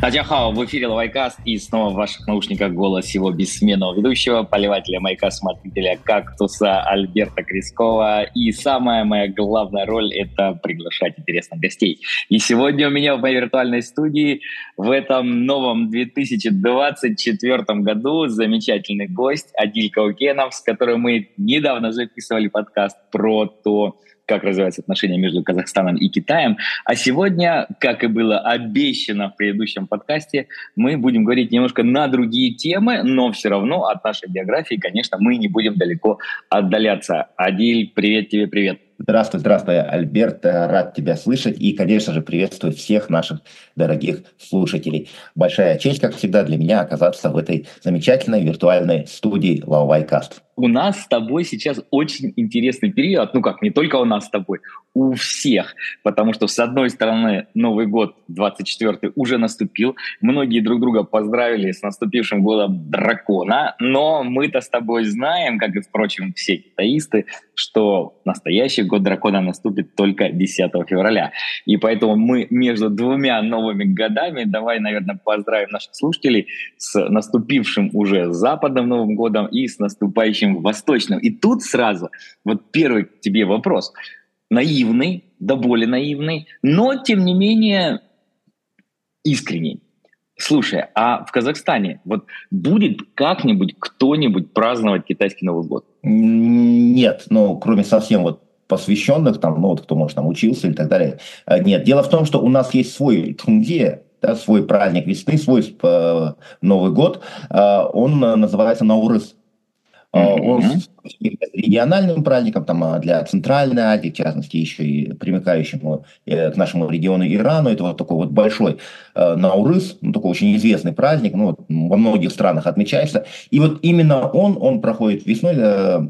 Тадяхао, в эфире Лавайкаст и снова в ваших наушниках голос его бессменного ведущего, поливателя маяка, смотрителя кактуса Альберта Крискова. И самая моя главная роль – это приглашать интересных гостей. И сегодня у меня в моей виртуальной студии в этом новом 2024 году замечательный гость Адиль Каукенов, с которым мы недавно записывали подкаст про то, как развиваются отношения между Казахстаном и Китаем. А сегодня, как и было обещано в предыдущем подкасте, мы будем говорить немножко на другие темы, но все равно от нашей биографии, конечно, мы не будем далеко отдаляться. Адиль, привет тебе, привет. Здравствуй, здравствуй, Альберт. Рад тебя слышать и, конечно же, приветствую всех наших дорогих слушателей. Большая честь, как всегда, для меня оказаться в этой замечательной виртуальной студии Лаувайкаст у нас с тобой сейчас очень интересный период, ну как, не только у нас с тобой, у всех, потому что с одной стороны Новый год 24 уже наступил, многие друг друга поздравили с наступившим годом дракона, но мы-то с тобой знаем, как и, впрочем, все китаисты, что настоящий год дракона наступит только 10 февраля. И поэтому мы между двумя новыми годами, давай, наверное, поздравим наших слушателей с наступившим уже западным Новым годом и с наступающим восточным. И тут сразу вот первый к тебе вопрос. Наивный, да более наивный, но тем не менее искренний. Слушай, а в Казахстане вот будет как-нибудь кто-нибудь праздновать китайский Новый год? Нет, ну, кроме совсем вот посвященных, там, ну, вот кто, может, там учился и так далее. Э, нет, дело в том, что у нас есть свой Чунге, да, свой праздник весны, свой э, Новый год. Э, он называется Наурыз. Mm-hmm. Он региональным праздником, там, а, для Центральной Азии, в частности, еще и примыкающему э, к нашему региону Ирану. Это вот такой вот большой э, Наурыз, ну, такой очень известный праздник, ну, во многих странах отмечается. И вот именно он, он проходит весной, э,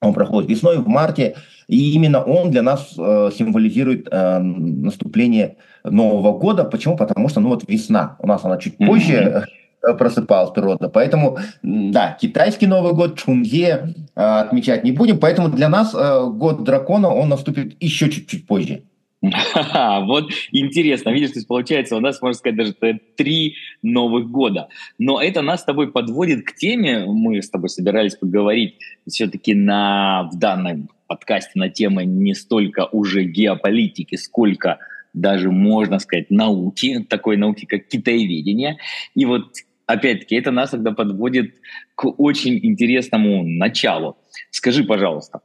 он проходит весной, в марте, и именно он для нас э, символизирует э, наступление Нового года. Почему? Потому что, ну, вот весна. У нас она чуть позже, mm-hmm Э, просыпалась природа. Поэтому, да, китайский Новый год, Чунге э, отмечать не будем. Поэтому для нас э, год дракона, он наступит еще чуть-чуть позже. Вот интересно, видишь, то есть получается у нас, можно сказать, даже три новых года. Но это нас с тобой подводит к теме, мы с тобой собирались поговорить все-таки на, в данном подкасте на темы не столько уже геополитики, сколько даже, можно сказать, науки, такой науки, как китаеведение. И вот опять-таки, это нас тогда подводит к очень интересному началу. Скажи, пожалуйста,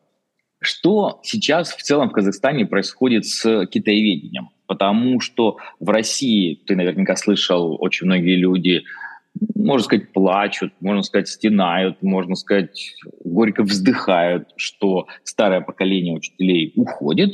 что сейчас в целом в Казахстане происходит с китаеведением? Потому что в России, ты наверняка слышал, очень многие люди, можно сказать, плачут, можно сказать, стенают, можно сказать, горько вздыхают, что старое поколение учителей уходит,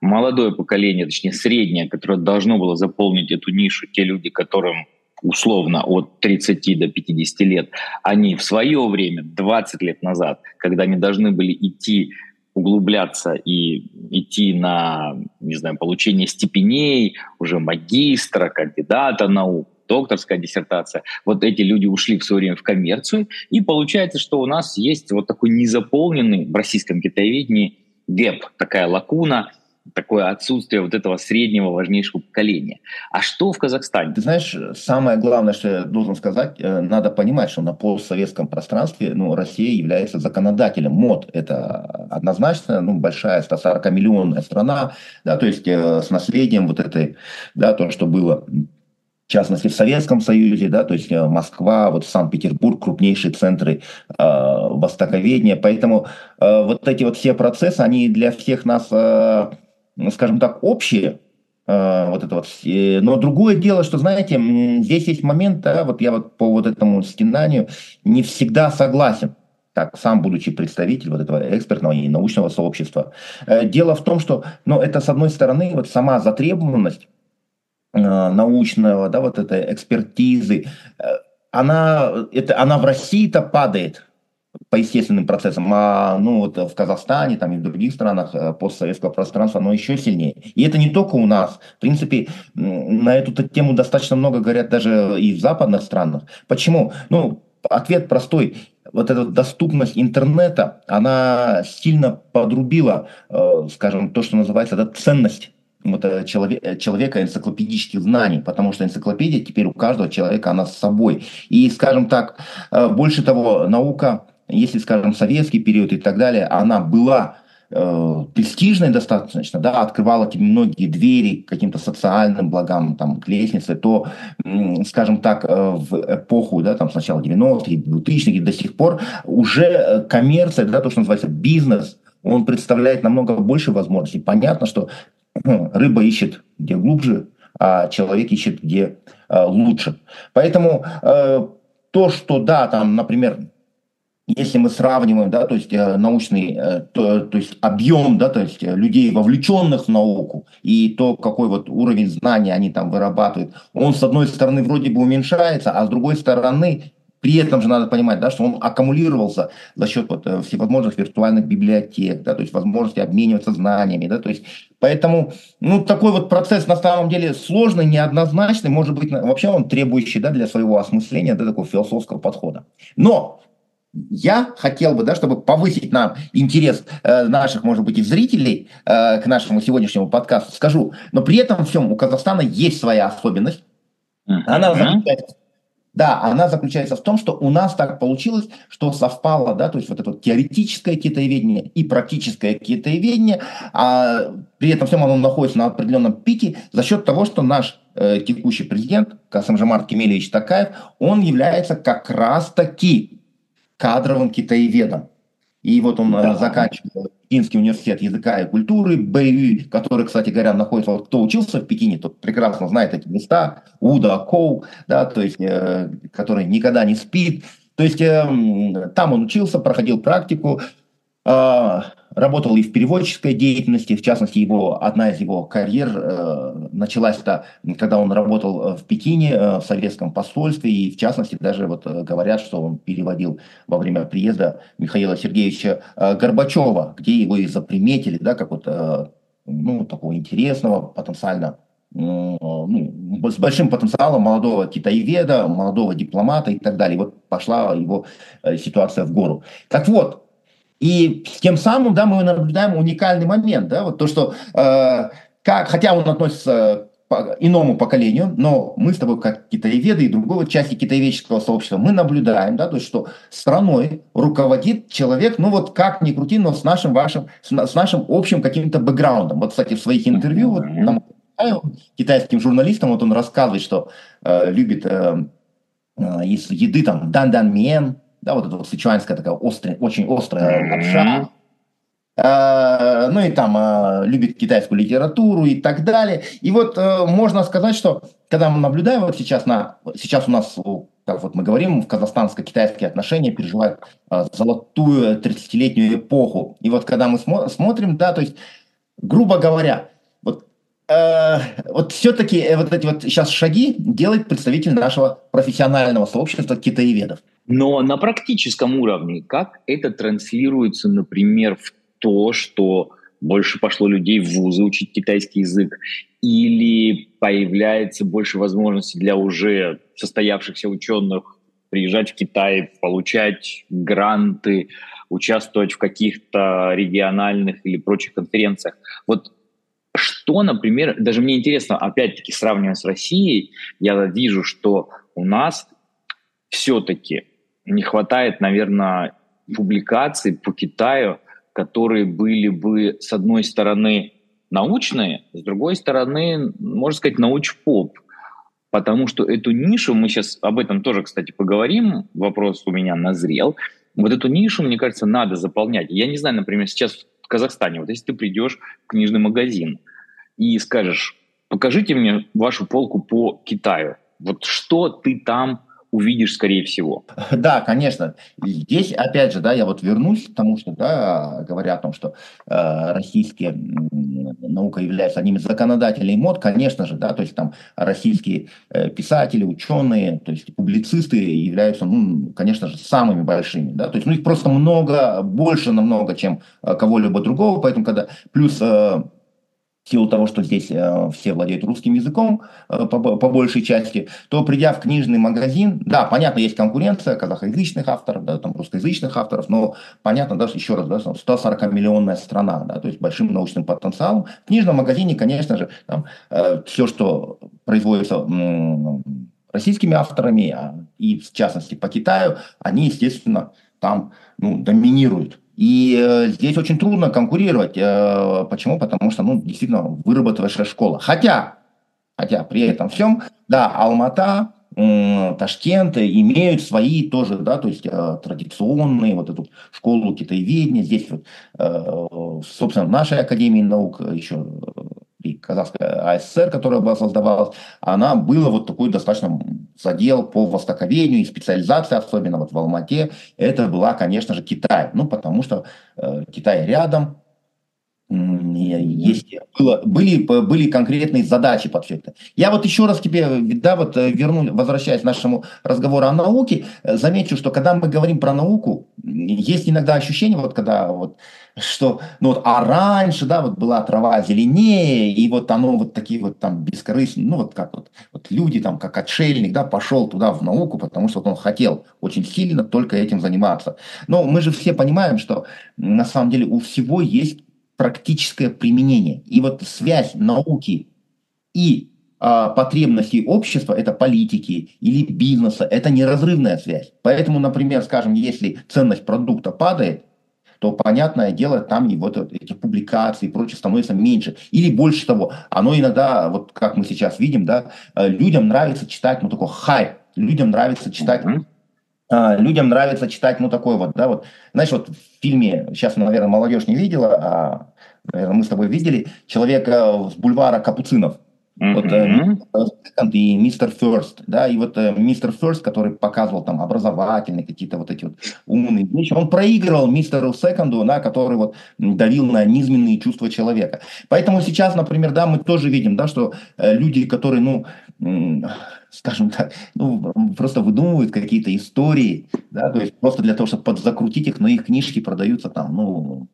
молодое поколение, точнее среднее, которое должно было заполнить эту нишу, те люди, которым условно от 30 до 50 лет, они в свое время, 20 лет назад, когда они должны были идти углубляться и идти на, не знаю, получение степеней, уже магистра, кандидата наук, докторская диссертация. Вот эти люди ушли в свое время в коммерцию, и получается, что у нас есть вот такой незаполненный в российском китаеведении гэп, такая лакуна, такое отсутствие вот этого среднего важнейшего поколения. А что в Казахстане? Ты знаешь, самое главное, что я должен сказать, э, надо понимать, что на постсоветском пространстве ну, Россия является законодателем МОД. Это однозначно ну, большая 140-миллионная страна, да, то есть э, с наследием вот этой, да, то, что было в частности в Советском Союзе, да, то есть э, Москва, вот Санкт-Петербург, крупнейшие центры э, востоковедения. Поэтому э, вот эти вот все процессы, они для всех нас э, скажем так, общие, э, вот это вот. Но другое дело, что, знаете, здесь есть момент, да, вот я вот по вот этому стенанию не всегда согласен так, сам будучи представителем вот этого экспертного и научного сообщества. Э, дело в том, что, ну, это, с одной стороны, вот сама затребованность э, научного, да, вот этой экспертизы, она, это, она в России-то падает, по естественным процессам, а ну вот в Казахстане там и в других странах э, постсоветского пространства оно еще сильнее. И это не только у нас. В принципе, на эту тему достаточно много говорят даже и в западных странах. Почему? Ну, ответ простой. Вот эта доступность интернета, она сильно подрубила, э, скажем, то, что называется да, ценность вот, э, человек, человека энциклопедических знаний, потому что энциклопедия теперь у каждого человека, она с собой. И, скажем так, больше того, наука, если, скажем, советский период и так далее, она была э, престижной достаточно, да, открывала тебе многие двери к каким-то социальным благам, там, к лестнице, то, скажем так, в эпоху, да, там, сначала 90-х, 2000-х до сих пор уже коммерция, да, то, что называется бизнес, он представляет намного больше возможностей. Понятно, что рыба ищет где глубже, а человек ищет где э, лучше. Поэтому э, то, что да, там, например, если мы сравниваем, да, то есть э, научный, э, то, то есть объем, да, то есть людей, вовлеченных в науку, и то, какой вот уровень знаний они там вырабатывают, он с одной стороны вроде бы уменьшается, а с другой стороны при этом же надо понимать, да, что он аккумулировался за счет вот, э, всевозможных виртуальных библиотек, да, то есть возможности обмениваться знаниями. Да, то есть, поэтому ну, такой вот процесс на самом деле сложный, неоднозначный, может быть, вообще он требующий да, для своего осмысления да, такого философского подхода. Но я хотел бы, да, чтобы повысить нам интерес э, наших, может быть, и зрителей э, к нашему сегодняшнему подкасту, скажу, но при этом всем у Казахстана есть своя особенность. Она заключается да, она заключается в том, что у нас так получилось, что совпало, да, то есть вот это вот теоретическое китаеведение и практическое китаеведение, а при этом всем оно находится на определенном пике за счет того, что наш э, текущий президент Касымжамарт Кемелевич Такаев, он является как раз-таки кадровым китаеведом. И вот он э, да. заканчивал Пекинский университет языка и культуры, БЮ, который, кстати говоря, находится, вот кто учился в Пекине, тот прекрасно знает эти места, Уда, Коу, да, то есть, э, который никогда не спит. То есть э, там он учился, проходил практику, э, работал и в переводческой деятельности, в частности, его, одна из его карьер э, началась-то, когда он работал э, в Пекине, э, в советском посольстве, и в частности, даже вот э, говорят, что он переводил во время приезда Михаила Сергеевича э, Горбачева, где его и заприметили, да, как вот, э, ну, такого интересного, потенциально ну, с большим потенциалом молодого китаеведа, молодого дипломата и так далее. Вот пошла его ситуация в гору. Так вот, и тем самым, да, мы наблюдаем уникальный момент, да, вот то, что, э, как, хотя он относится к иному поколению, но мы с тобой, как китаеведы и другой части китаеведческого сообщества, мы наблюдаем, да, то есть, что страной руководит человек, ну вот как ни крути, но с нашим вашим, с, нашим общим каким-то бэкграундом. Вот, кстати, в своих интервью, вот, нам, китайским журналистам, вот он рассказывает, что э, любит э, э, из еды там дан-дан мен, да, вот эта вот сычуанская такая острая, очень острая лапша, э, ну и там э, любит китайскую литературу и так далее. И вот э, можно сказать, что когда мы наблюдаем вот сейчас на, сейчас у нас, как вот мы говорим, в казахстанско-китайские отношения переживают э, золотую 30-летнюю эпоху. И вот когда мы смо- смотрим, да, то есть, грубо говоря, вот э, вот все-таки вот эти вот сейчас шаги делает представитель нашего профессионального сообщества китаеведов. Но на практическом уровне, как это транслируется, например, в то, что больше пошло людей в вузы учить китайский язык, или появляется больше возможностей для уже состоявшихся ученых приезжать в Китай, получать гранты, участвовать в каких-то региональных или прочих конференциях. Вот что, например, даже мне интересно, опять-таки, сравнивая с Россией, я вижу, что у нас все-таки не хватает, наверное, публикаций по Китаю, которые были бы, с одной стороны, научные, с другой стороны, можно сказать, науч-поп. Потому что эту нишу, мы сейчас об этом тоже, кстати, поговорим, вопрос у меня назрел, вот эту нишу, мне кажется, надо заполнять. Я не знаю, например, сейчас в Казахстане, вот если ты придешь в книжный магазин и скажешь, покажите мне вашу полку по Китаю, вот что ты там увидишь, скорее всего. Да, конечно. Здесь, опять же, да, я вот вернусь к тому, что, да, говоря о том, что э, российские наука является одним из законодателей мод, конечно же, да, то есть там российские э, писатели, ученые, то есть публицисты являются, ну, конечно же, самыми большими, да, то есть, ну, их просто много, больше намного, чем э, кого-либо другого, поэтому, когда плюс э, силу того, что здесь э, все владеют русским языком э, по, по большей части, то придя в книжный магазин, да, понятно, есть конкуренция казахоязычных авторов, да, там русскоязычных авторов, но понятно, даже еще раз, да, 140-миллионная страна, да, то есть большим научным потенциалом. В книжном магазине, конечно же, там, э, все, что производится м- российскими авторами, а, и в частности по Китаю, они, естественно, там ну, доминируют. И э, здесь очень трудно конкурировать. Э, почему? Потому что, ну, действительно, выработавшая школа. Хотя, хотя при этом всем, да, Алмата, Ташкент имеют свои тоже, да, то есть э, традиционные, вот эту школу китаеведения. Здесь вот, собственно, в нашей Академии наук еще и Казахская АССР, которая была создавалась, она была вот такой достаточно задел по востоковедению и специализация, особенно вот в Алмате, это была, конечно же, Китай. Ну, потому что э, Китай рядом, есть, было, были, были конкретные задачи под все это. Я вот еще раз тебе, да, вот э, верну, возвращаясь к нашему разговору о науке, э, замечу, что когда мы говорим про науку, есть иногда ощущение, вот когда вот что, ну вот, а раньше, да, вот была трава зеленее, и вот оно вот такие вот там бескорыстные, ну вот как вот, вот люди там, как отшельник, да, пошел туда в науку, потому что вот он хотел очень сильно только этим заниматься. Но мы же все понимаем, что на самом деле у всего есть практическое применение. И вот связь науки и а, потребностей общества, это политики или бизнеса, это неразрывная связь. Поэтому, например, скажем, если ценность продукта падает, то, понятное дело, там и вот этих публикаций и прочее становится меньше. Или больше того, оно иногда, вот как мы сейчас видим, да, людям нравится читать, ну, такой хайп, людям нравится читать. Людям нравится читать, ну, такой вот, да, вот, знаешь, вот в фильме, сейчас, наверное, молодежь не видела, а, наверное, мы с тобой видели, человека с бульвара Капуцинов, Mm-hmm. Вот э, и мистер Ферст, да, и вот э, мистер Ферст, который показывал там образовательные какие-то вот эти вот умные вещи, он проигрывал мистеру Секонду, да, который вот давил на низменные чувства человека. Поэтому сейчас, например, да, мы тоже видим, да, что э, люди, которые, ну, скажем так, ну, просто выдумывают какие-то истории, да, то есть просто для того, чтобы подзакрутить их, но их книжки продаются там, ну,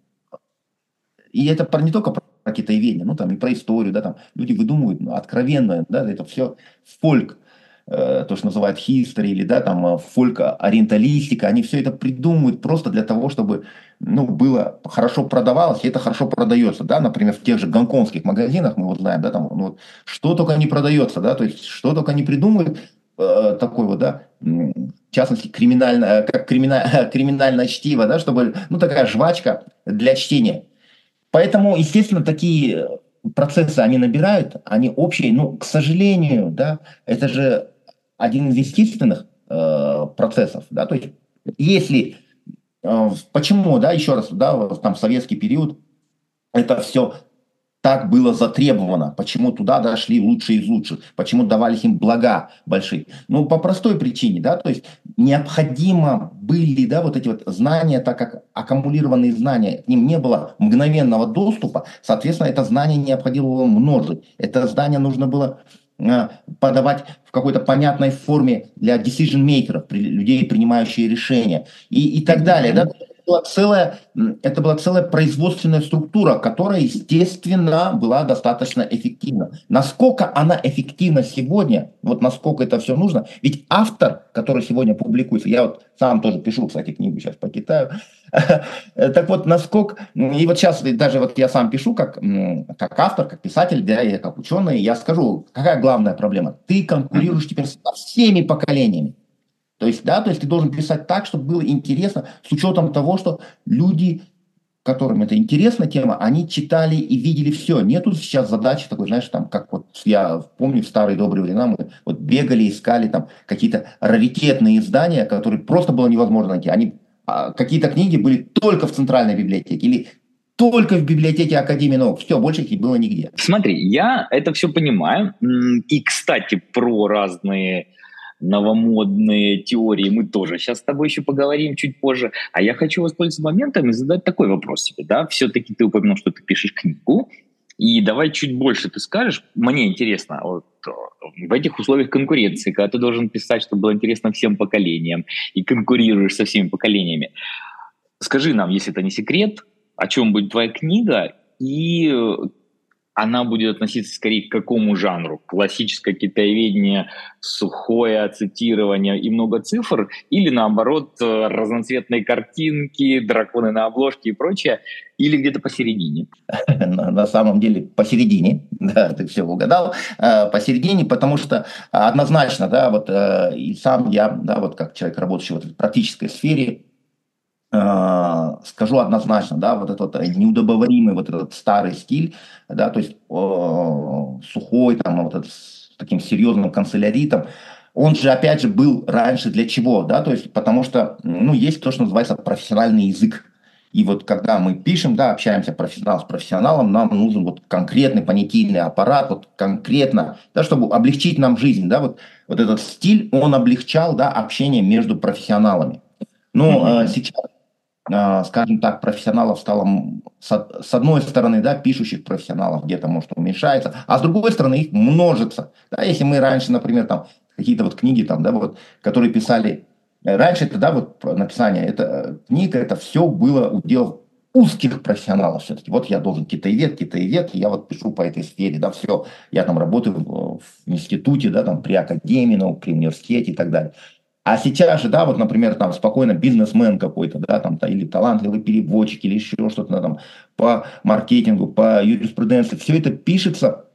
и это не только про китаеведение, ну там и про историю, да, там люди выдумывают ну, откровенно, да, это все фольк, то, что называют history, или, да, там, э, фольк-ориенталистика, они все это придумывают просто для того, чтобы, ну, было хорошо продавалось, и это хорошо продается, да, например, в тех же гонконгских магазинах, мы вот знаем, да, там, ну, что только не продается, да, то есть, что только не придумывают, э, такой вот, да, в частности, криминальное, как криминальное, криминальное чтиво, да, чтобы, ну, такая жвачка для чтения. Поэтому, естественно, такие процессы они набирают, они общие, но, к сожалению, да, это же один из естественных э, процессов, да, то есть если, э, почему, да, еще раз, да, там в советский период это все так было затребовано, почему туда дошли лучшие из лучших, почему давались им блага большие. Ну, по простой причине, да, то есть необходимо были, да, вот эти вот знания, так как аккумулированные знания, к ним не было мгновенного доступа, соответственно, это знание необходимо было множить. Это знание нужно было подавать в какой-то понятной форме для decision-makers, людей, принимающих решения и, и так далее. Да? Была целая, это была целая производственная структура, которая, естественно, была достаточно эффективна. Насколько она эффективна сегодня, вот насколько это все нужно, ведь автор, который сегодня публикуется, я вот сам тоже пишу, кстати, книгу сейчас по Китаю, так вот, насколько, и вот сейчас даже вот я сам пишу как, как автор, как писатель, да, и как ученый, я скажу, какая главная проблема? Ты конкурируешь теперь со всеми поколениями. То есть, да, то есть ты должен писать так, чтобы было интересно, с учетом того, что люди, которым это интересна тема, они читали и видели все. Нету сейчас задачи такой, знаешь, там, как вот я помню в старые добрые времена, мы вот бегали, искали там какие-то раритетные издания, которые просто было невозможно найти. Они, а, какие-то книги были только в центральной библиотеке или только в библиотеке Академии наук. Все, больше их было нигде. Смотри, я это все понимаю. И, кстати, про разные новомодные теории мы тоже сейчас с тобой еще поговорим чуть позже. А я хочу воспользоваться моментом и задать такой вопрос тебе. Да? Все-таки ты упомянул, что ты пишешь книгу, и давай чуть больше ты скажешь. Мне интересно, вот, в этих условиях конкуренции, когда ты должен писать, чтобы было интересно всем поколениям, и конкурируешь со всеми поколениями, скажи нам, если это не секрет, о чем будет твоя книга, и она будет относиться скорее к какому жанру? Классическое китаеведение, сухое цитирование и много цифр, или наоборот э, разноцветные картинки, драконы на обложке и прочее, или где-то посередине? На самом деле посередине, да, ты все угадал, э, посередине, потому что однозначно, да, вот э, и сам я, да, вот как человек, работающий в практической сфере, скажу однозначно, да, вот этот неудобоваримый вот этот старый стиль, да, то есть э, сухой, там, вот этот, с таким серьезным канцеляритом, он же, опять же, был раньше для чего, да, то есть потому что, ну, есть то, что называется профессиональный язык, и вот когда мы пишем, да, общаемся профессионал с профессионалом, нам нужен вот конкретный понятийный аппарат, вот конкретно, да, чтобы облегчить нам жизнь, да, вот, вот этот стиль, он облегчал, да, общение между профессионалами. Но mm-hmm. сейчас а, скажем так, профессионалов стало, с одной стороны, да, пишущих профессионалов где-то, может, уменьшается, а с другой стороны, их множится. Да, если мы раньше, например, там, какие-то вот книги, там, да, вот, которые писали, раньше это, да, вот, написание, это э, книга, это все было удел узких профессионалов все-таки. Вот я должен китаевед, китаевед, я вот пишу по этой сфере, да, все. Я там работаю в, институте, да, там при академии, ну, при университете и так далее. А сейчас же, да, вот, например, там спокойно бизнесмен какой-то, да, там, или талантливый переводчик, или еще что-то там по маркетингу, по юриспруденции, все это пишется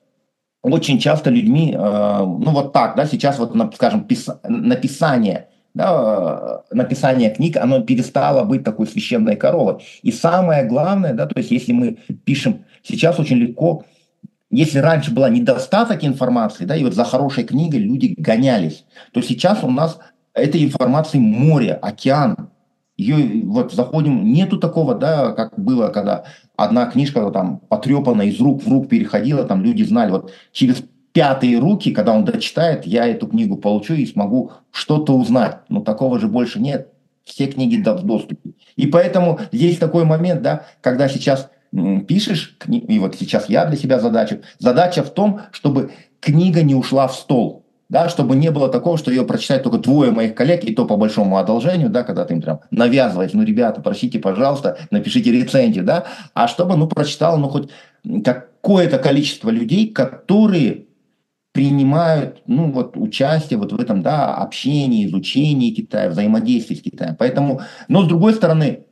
очень часто людьми, э, ну вот так, да, сейчас вот, скажем, пис, написание, да, написание книг, оно перестало быть такой священной коровой. И самое главное, да, то есть если мы пишем, сейчас очень легко если раньше была недостаток информации, да, и вот за хорошей книгой люди гонялись, то сейчас у нас этой информации море, океан. Ее вот заходим, нету такого, да, как было, когда одна книжка там потрепана из рук в рук переходила, там люди знали, вот через пятые руки, когда он дочитает, я эту книгу получу и смогу что-то узнать. Но такого же больше нет. Все книги в доступе. И поэтому есть такой момент, да, когда сейчас пишешь, и вот сейчас я для себя задача, задача в том, чтобы книга не ушла в стол да, чтобы не было такого, что ее прочитают только двое моих коллег, и то по большому одолжению, да, когда ты им прям навязываешь, ну, ребята, просите, пожалуйста, напишите рецензию, да, а чтобы, ну, прочитал, ну, хоть какое-то количество людей, которые принимают, ну, вот, участие вот в этом, да, общении, изучении Китая, взаимодействии с Китаем. Поэтому, но с другой стороны,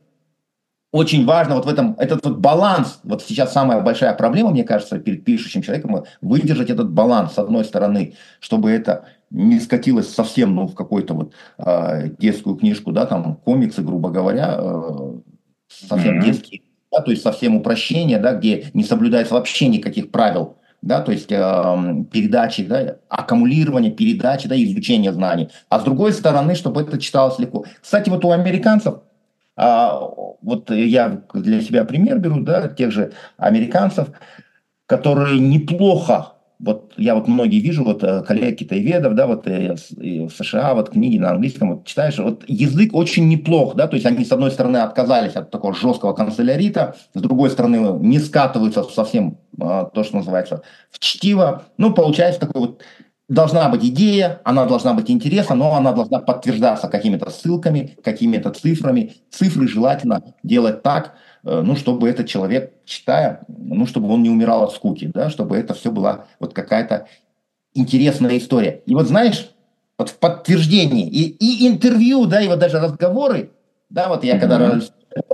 очень важно вот в этом, этот вот баланс, вот сейчас самая большая проблема, мне кажется, перед пишущим человеком, выдержать этот баланс с одной стороны, чтобы это не скатилось совсем ну, в какую-то вот э, детскую книжку, да, там комиксы, грубо говоря, э, совсем mm-hmm. детские, да, то есть совсем упрощение, да, где не соблюдается вообще никаких правил, да, то есть э, передачи, да, аккумулирование, передачи, да, изучение знаний. А с другой стороны, чтобы это читалось легко. Кстати, вот у американцев а, вот я для себя пример беру, да, тех же американцев, которые неплохо вот я вот многие вижу, вот э, коллеги китаеведов, да, вот э, в США, вот книги на английском, вот читаешь, вот язык очень неплох, да, то есть они, с одной стороны, отказались от такого жесткого канцелярита, с другой стороны, не скатываются совсем, а, то, что называется, в чтиво, ну, получается такой вот должна быть идея, она должна быть интересна, но она должна подтверждаться какими-то ссылками, какими-то цифрами. Цифры желательно делать так, э, ну, чтобы этот человек, читая, ну, чтобы он не умирал от скуки, да, чтобы это все была вот какая-то интересная история. И вот знаешь, вот в подтверждении и, и интервью, да, и вот даже разговоры, да, вот я mm-hmm. когда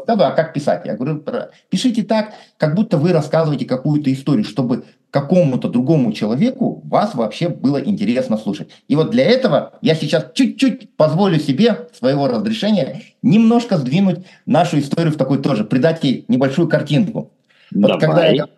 да, а как писать? Я говорю, пишите так, как будто вы рассказываете какую-то историю, чтобы какому-то другому человеку вас вообще было интересно слушать. И вот для этого я сейчас чуть-чуть позволю себе своего разрешения немножко сдвинуть нашу историю в такой тоже, придать ей небольшую картинку. Вот когда, я,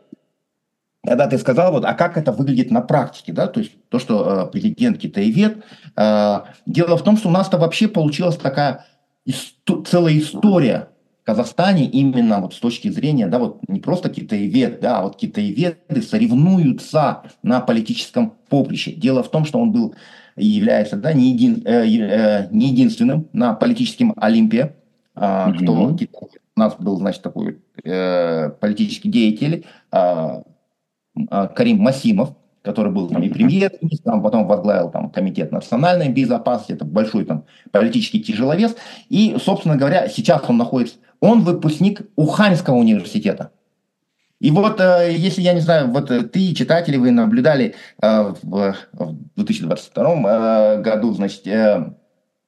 когда ты сказал, вот, а как это выглядит на практике, да, то есть то, что э, президент китаевед, э, дело в том, что у нас-то вообще получилась такая исто- целая история Казахстане именно вот с точки зрения, да, вот не просто китаевед, да, а вот китаеведы соревнуются на политическом поприще. Дело в том, что он был и является, да, не, един, э, э, не единственным на политическом Олимпе, э, mm-hmm. кто у нас был, значит, такой э, политический деятель э, э, Карим Масимов, который был там и премьер-министром, потом возглавил там комитет национальной безопасности, это большой там политический тяжеловес. И, собственно говоря, сейчас он находится он выпускник Уханьского университета. И вот, э, если, я не знаю, вот э, ты, читатели, вы наблюдали э, в 2022 году, значит,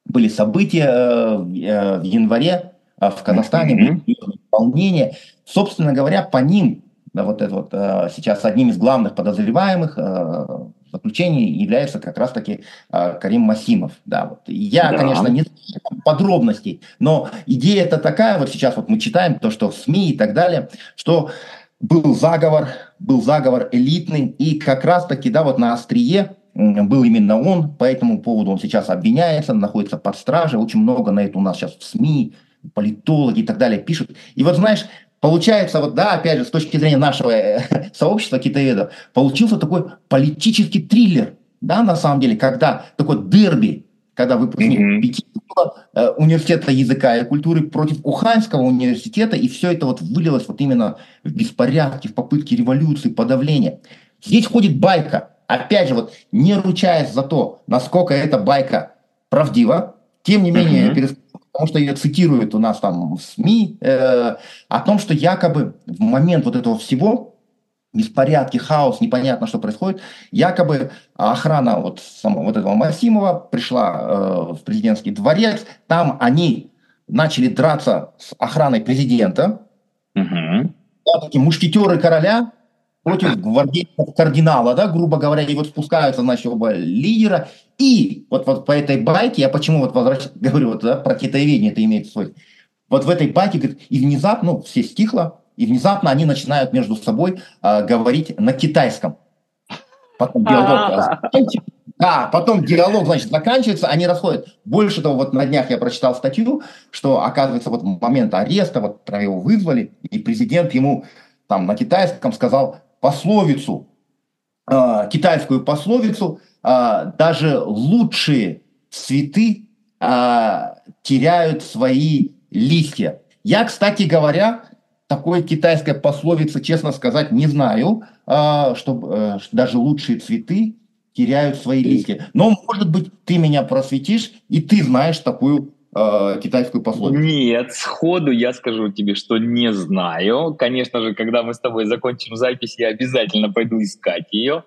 были события в январе в Казахстане, mm-hmm. Собственно говоря, по ним, да, вот это вот сейчас одним из главных подозреваемых заключений является как раз-таки Карим Масимов. Да, вот. Я, да. конечно, не знаю подробностей, но идея это такая, вот сейчас вот мы читаем то, что в СМИ и так далее, что был заговор, был заговор элитный, и как раз-таки, да, вот на острие был именно он, по этому поводу он сейчас обвиняется, находится под стражей, очень много на это у нас сейчас в СМИ, политологи и так далее пишут. И вот знаешь, получается, вот да, опять же, с точки зрения нашего э, сообщества китаеведов, получился такой политический триллер, да, на самом деле, когда такой дерби когда выпускник mm-hmm. Пекинского э, университета языка и культуры против Уханьского университета, и все это вот вылилось вот именно в беспорядки, в попытки революции, подавления. Здесь ходит байка, опять же, вот не ручаясь за то, насколько эта байка правдива, тем не менее, mm-hmm. Потому что ее цитируют у нас там в СМИ, э, о том, что якобы в момент вот этого всего беспорядки, хаос, непонятно, что происходит. Якобы охрана вот, самого, вот этого Масимова пришла э, в президентский дворец, там они начали драться с охраной президента, угу. да, такие мушкетеры короля против гвардейцев кардинала, да, грубо говоря, и вот спускаются, оба лидера, и вот, вот по этой байке, я почему вот возвращаюсь, говорю, вот, да, про китаеведение это имеет свой, вот в этой байке, говорит, и внезапно, ну, все стихло, и внезапно они начинают между собой э, говорить на китайском. Потом диалог да, потом диалог, значит, заканчивается, они расходят. Больше того, вот на днях я прочитал статью, что, оказывается, вот момент ареста, вот прям его вызвали, и президент ему там на китайском сказал пословицу, э, китайскую пословицу, э, даже лучшие цветы э, теряют свои листья. Я, кстати говоря, такой китайской пословицы, честно сказать, не знаю, а, что э, даже лучшие цветы теряют свои листья. Но, может быть, ты меня просветишь, и ты знаешь такую э, китайскую пословицу. Нет, сходу я скажу тебе, что не знаю. Конечно же, когда мы с тобой закончим запись, я обязательно пойду искать ее.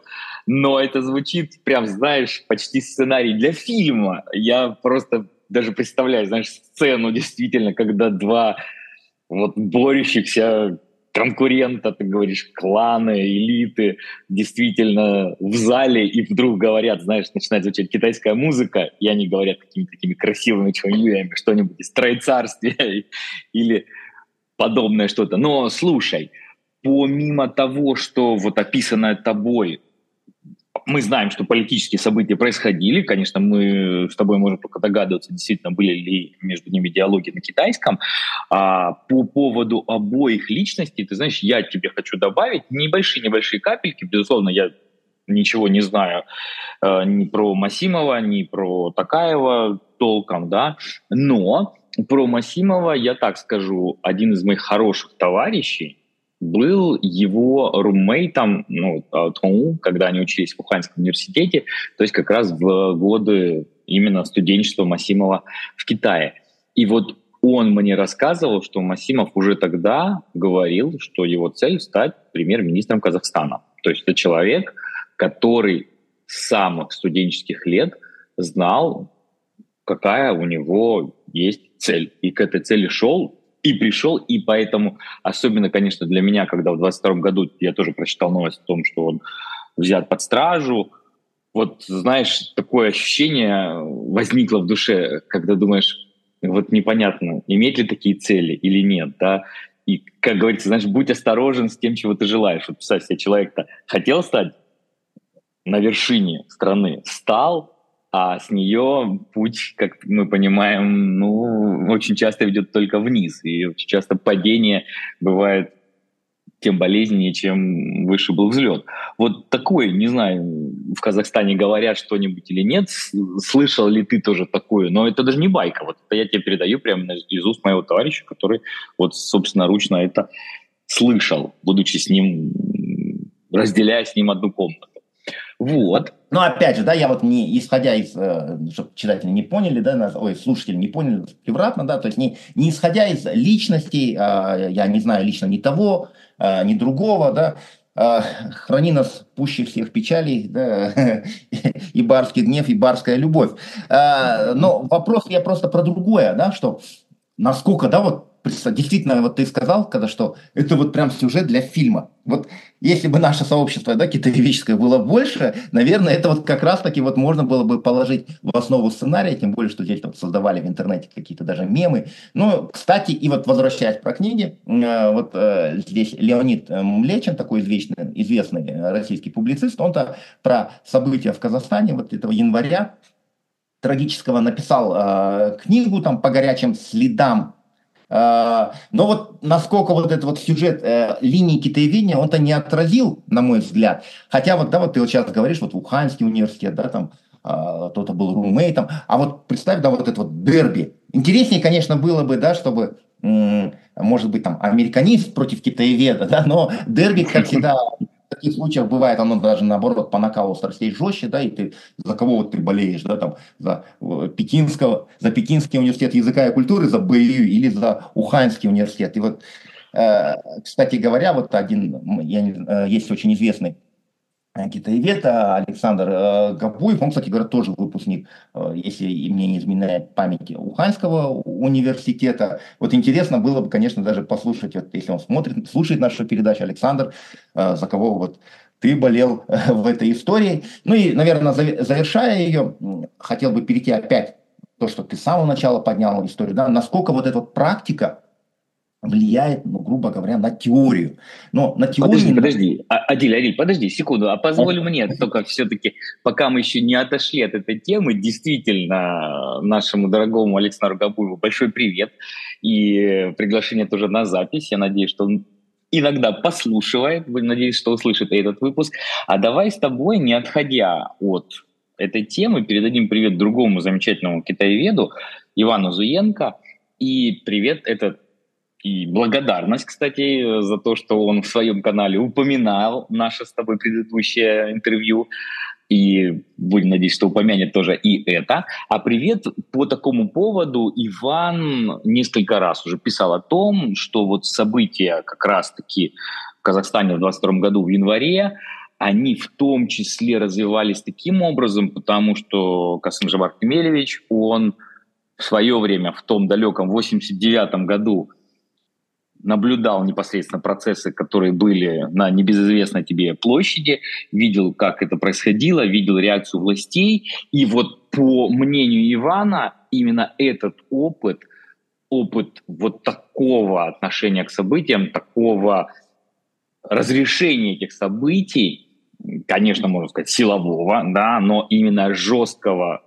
Но это звучит, прям, знаешь, почти сценарий для фильма. Я просто даже представляю, знаешь, сцену действительно, когда два вот борющихся конкурента, ты говоришь, кланы, элиты, действительно в зале, и вдруг говорят, знаешь, начинает звучать китайская музыка, и они говорят какими-то такими красивыми чуаньюями, что-нибудь из троецарствия или подобное что-то. Но слушай, помимо того, что вот описанное тобой мы знаем, что политические события происходили. Конечно, мы с тобой можем только догадываться, действительно, были ли между ними диалоги на китайском. А по поводу обоих личностей, ты знаешь, я тебе хочу добавить небольшие-небольшие капельки. Безусловно, я ничего не знаю э, ни про Масимова, ни про Такаева толком, да, но про Масимова я так скажу, один из моих хороших товарищей, был его румейтом, ну, Тонгу, когда они учились в Уханьском университете, то есть как раз в годы именно студенчества Масимова в Китае. И вот он мне рассказывал, что Масимов уже тогда говорил, что его цель стать премьер-министром Казахстана. То есть это человек, который с самых студенческих лет знал, какая у него есть цель. И к этой цели шел и пришел, и поэтому, особенно, конечно, для меня, когда в 22 году я тоже прочитал новость о том, что он взят под стражу, вот, знаешь, такое ощущение возникло в душе, когда думаешь, вот непонятно, имеет ли такие цели или нет, да, и, как говорится, знаешь, будь осторожен с тем, чего ты желаешь. Вот, представь себе, человек-то хотел стать на вершине страны, стал, а с нее путь, как мы понимаем, ну, очень часто ведет только вниз, и очень часто падение бывает тем болезненнее, чем выше был взлет. Вот такое, не знаю, в Казахстане говорят что-нибудь или нет, слышал ли ты тоже такое, но это даже не байка, вот это я тебе передаю прямо из уст моего товарища, который вот собственно ручно это слышал, будучи с ним, разделяя с ним одну комнату. Вот. Ну, опять же, да, я вот не, исходя из, э, чтобы читатели не поняли, да, ой, слушатели не поняли превратно, да, то есть не, не исходя из личностей, э, я не знаю лично ни того, э, ни другого, да, э, храни нас пуще всех печалей, да, и барский гнев, и барская любовь. Но вопрос я просто про другое, да, что насколько, да, вот действительно, вот ты сказал, когда что это вот прям сюжет для фильма. Вот если бы наше сообщество, да, китаеведческое было больше, наверное, это вот как раз-таки вот можно было бы положить в основу сценария, тем более, что здесь там создавали в интернете какие-то даже мемы. Ну, кстати, и вот возвращаясь про книги, э, вот э, здесь Леонид э, Млечин, такой известный, известный российский публицист, он-то про события в Казахстане вот этого января трагического написал э, книгу там по горячим следам но вот насколько вот этот вот сюжет э, линии китаеведения, он-то не отразил, на мой взгляд. Хотя вот, да, вот ты вот сейчас говоришь, вот Уханский университет, да, там, а, кто-то был румейтом. А вот представь, да, вот это вот дерби. Интереснее, конечно, было бы, да, чтобы, может быть, там, американист против китаеведа, да, но дерби, как всегда, таких случаях бывает, оно даже наоборот по накалу страстей жестче, да, и ты за кого вот ты болеешь, да, там, за э, Пекинского, за Пекинский университет языка и культуры, за БИУ или за Уханьский университет. И вот, э, кстати говоря, вот один, я, э, есть очень известный китаевед Александр э, Габуев, он, кстати говоря, тоже выпускник, э, если мне не изменяет памяти, Уханьского университета. Вот интересно было бы, конечно, даже послушать, вот, если он смотрит, слушает нашу передачу, Александр, э, за кого вот ты болел в этой истории. Ну и, наверное, завершая ее, хотел бы перейти опять то, что ты с самого начала поднял историю, да, насколько вот эта вот практика влияет, ну, грубо говоря, на теорию. Но на теорию... Подожди, подожди, а, Адиль, Адиль, подожди секунду, а позволь мне только все-таки, пока мы еще не отошли от этой темы, действительно, нашему дорогому Александру Габуеву большой привет и приглашение тоже на запись. Я надеюсь, что он иногда послушивает, надеюсь, что услышит этот выпуск. А давай с тобой, не отходя от этой темы, передадим привет другому замечательному китаеведу Ивану Зуенко. И привет этот и благодарность, кстати, за то, что он в своем канале упоминал наше с тобой предыдущее интервью. И будем надеяться, что упомянет тоже и это. А привет по такому поводу. Иван несколько раз уже писал о том, что вот события как раз-таки в Казахстане в 22 году в январе, они в том числе развивались таким образом, потому что Касым Жабар Кемелевич, он в свое время, в том далеком 89 году, наблюдал непосредственно процессы, которые были на небезызвестной тебе площади, видел, как это происходило, видел реакцию властей. И вот по мнению Ивана, именно этот опыт, опыт вот такого отношения к событиям, такого разрешения этих событий, конечно, можно сказать, силового, да, но именно жесткого,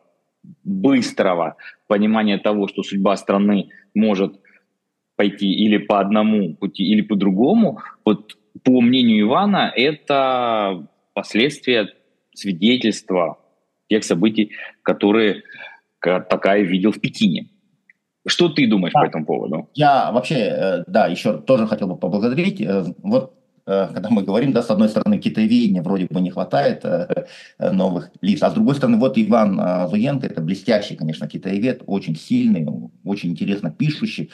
быстрого понимания того, что судьба страны может пойти или по одному пути, или по другому, вот по мнению Ивана, это последствия свидетельства тех событий, которые Такаев видел в Пекине. Что ты думаешь да. по этому поводу? Я вообще, э, да, еще тоже хотел бы поблагодарить. Э, вот э, когда мы говорим, да, с одной стороны, китаеведения вроде бы не хватает новых лиц, а с другой стороны, вот Иван Зуенко, это блестящий, конечно, китаевед, очень сильный, очень интересно пишущий,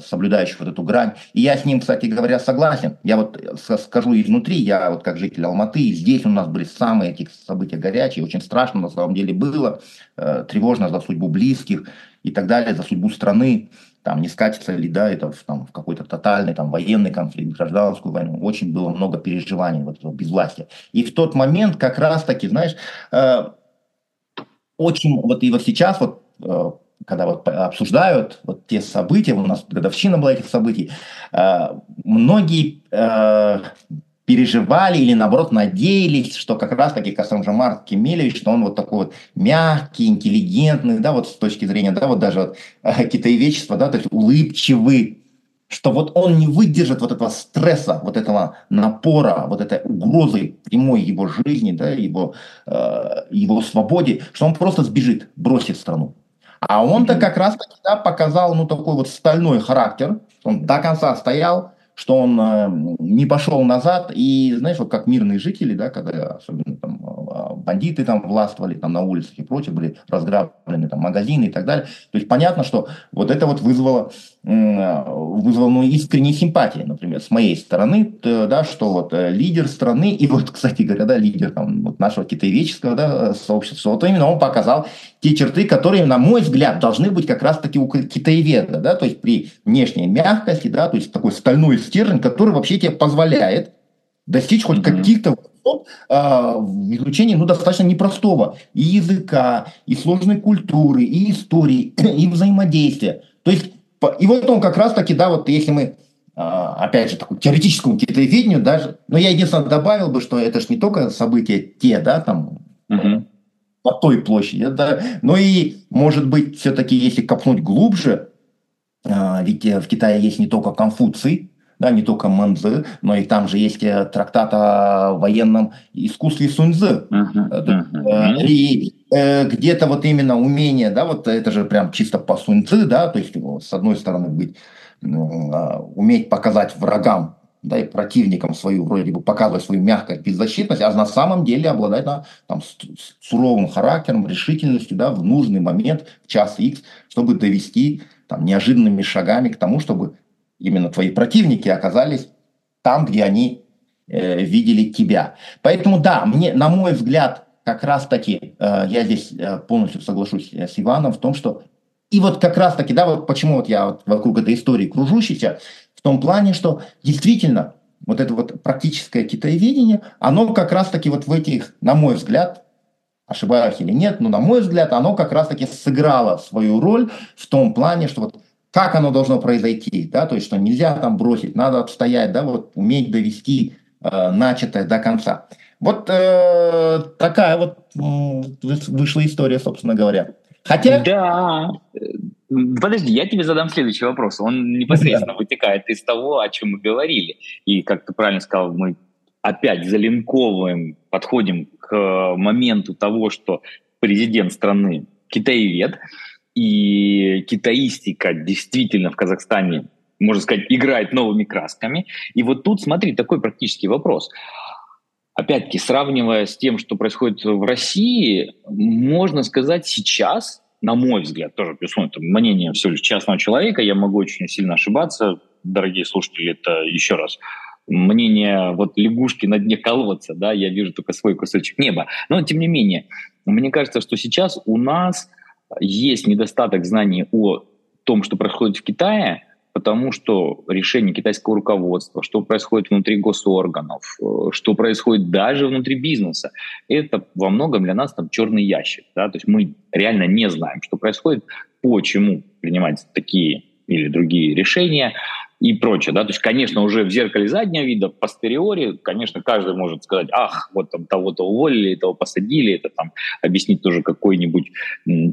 соблюдающих вот эту грань. И я с ним, кстати говоря, согласен. Я вот скажу изнутри, я вот как житель Алматы, здесь у нас были самые эти события горячие, очень страшно на самом деле было, э, тревожно за судьбу близких и так далее, за судьбу страны. Там не скатится ли, да, это в, там, в какой-то тотальный там, военный конфликт, гражданскую войну. Очень было много переживаний вот этого безвластия. И в тот момент как раз-таки, знаешь, э, очень, вот и вот сейчас вот э, когда вот обсуждают вот те события, у нас годовщина была этих событий, э, многие э, переживали или, наоборот, надеялись, что как раз-таки Касамжамар Кемелевич, что он вот такой вот мягкий, интеллигентный, да, вот с точки зрения, да, вот даже вот, э, китаеведчества, да, то есть улыбчивый, что вот он не выдержит вот этого стресса, вот этого напора, вот этой угрозы прямой его жизни, да, его, э, его свободе, что он просто сбежит, бросит страну. А он-то как раз таки да, показал ну, такой вот стальной характер. Он до конца стоял, что он э, не пошел назад. И знаешь, вот как мирные жители, да, когда особенно там э, бандиты там властвовали там на улицах и прочее, были разграблены там магазины и так далее. То есть понятно, что вот это вот вызвало, вызвало ну, искренние симпатии, например, с моей стороны, да, что вот э, лидер страны, и вот, кстати говоря, да, лидер там, вот нашего китаеведческого да, сообщества, вот именно он показал те черты, которые, на мой взгляд, должны быть как раз-таки у китаеведа, да, то есть при внешней мягкости, да, то есть такой стальной стержень, который вообще тебе позволяет достичь хоть mm-hmm. каких-то а, в изучении ну, достаточно непростого и языка, и сложной культуры, и истории, и взаимодействия. То есть, и вот он как раз-таки, да, вот если мы а, опять же, такому теоретическому китаеведению даже, но я единственное добавил бы, что это же не только события те, да, там, угу. по той площади, да, но и, может быть, все-таки, если копнуть глубже, а, ведь в Китае есть не только Конфуций, да, не только Мэнзы, но и там же есть э, трактат о военном искусстве Суньцзы. Uh-huh, uh-huh. И э, где-то вот именно умение, да, вот это же прям чисто по Суньцзы, да, то есть с одной стороны быть, ну, а, уметь показать врагам да, и противникам свою, вроде бы показывать свою мягкость, беззащитность, а на самом деле обладать да, там, суровым характером, решительностью да, в нужный момент, в час X, чтобы довести там, неожиданными шагами к тому, чтобы именно твои противники оказались там, где они э, видели тебя. Поэтому да, мне, на мой взгляд, как раз таки, э, я здесь э, полностью соглашусь э, с Иваном в том, что и вот как раз таки, да, вот почему вот я вот вокруг этой истории кружущийся, в том плане, что действительно вот это вот практическое китаеведение, оно как раз таки вот в этих, на мой взгляд, ошибаюсь или нет, но на мой взгляд, оно как раз таки сыграло свою роль в том плане, что вот как оно должно произойти, да, то есть что нельзя там бросить, надо отстоять, да, вот уметь довести э, начатое до конца. Вот э, такая вот э, вышла история, собственно говоря. Хотя... Да. Подожди, я тебе задам следующий вопрос. Он непосредственно да. вытекает из того, о чем мы говорили. И, как ты правильно сказал, мы опять залинковываем, подходим к моменту того, что президент страны китаевед, и китаистика действительно в Казахстане, можно сказать, играет новыми красками. И вот тут, смотри, такой практический вопрос. Опять-таки, сравнивая с тем, что происходит в России, можно сказать сейчас, на мой взгляд, тоже, безусловно, это мнение всего лишь частного человека, я могу очень сильно ошибаться, дорогие слушатели, это еще раз мнение вот лягушки на дне колодца, да, я вижу только свой кусочек неба. Но, тем не менее, мне кажется, что сейчас у нас есть недостаток знаний о том, что происходит в Китае, потому что решение китайского руководства, что происходит внутри госорганов, э, что происходит даже внутри бизнеса, это во многом для нас там черный ящик. Да? То есть мы реально не знаем, что происходит, почему принимать такие или другие решения и прочее. Да? То есть, конечно, уже в зеркале заднего вида, постериори, конечно, каждый может сказать, ах, вот там того-то уволили, того посадили, это там объяснить тоже какой-нибудь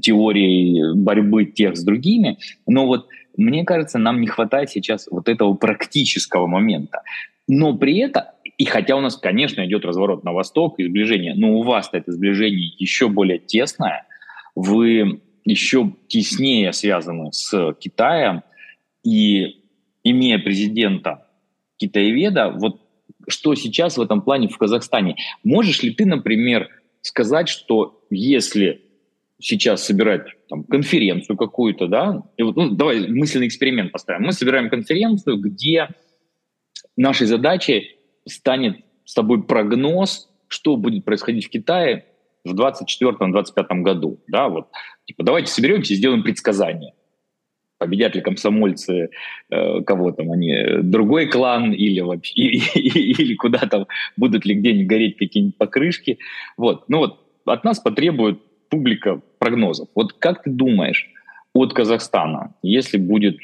теорией борьбы тех с другими. Но вот мне кажется, нам не хватает сейчас вот этого практического момента. Но при этом, и хотя у нас, конечно, идет разворот на восток и сближение, но у вас-то это сближение еще более тесное, вы еще теснее связаны с Китаем, и имея президента китаеведа, вот что сейчас в этом плане в Казахстане? Можешь ли ты, например, сказать, что если сейчас собирать там, конференцию какую-то, да, и вот, ну, давай мысленный эксперимент поставим. Мы собираем конференцию, где нашей задачей станет с тобой прогноз, что будет происходить в Китае в 2024-2025 году. Да, вот, типа, давайте соберемся и сделаем предсказание победят ли комсомольцы э, кого там они, другой клан или вообще, или, или куда там, будут ли где-нибудь гореть какие-нибудь покрышки. Вот. Ну вот от нас потребует публика прогнозов. Вот как ты думаешь, от Казахстана, если будет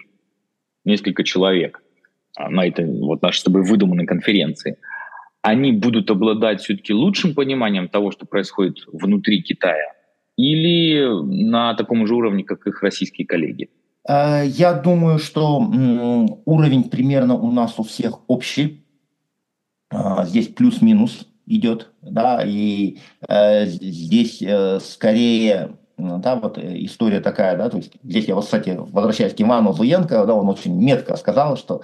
несколько человек а, на этой вот нашей с тобой выдуманной конференции, они будут обладать все-таки лучшим пониманием того, что происходит внутри Китая, или на таком же уровне, как их российские коллеги? Э, я думаю, что уровень примерно у нас у всех общий. А, здесь плюс-минус идет, да, и э, здесь э, скорее, да, вот история такая, да, то есть здесь я, вот, кстати, возвращаясь к Ивану Зуенко, да, он очень метко сказал, что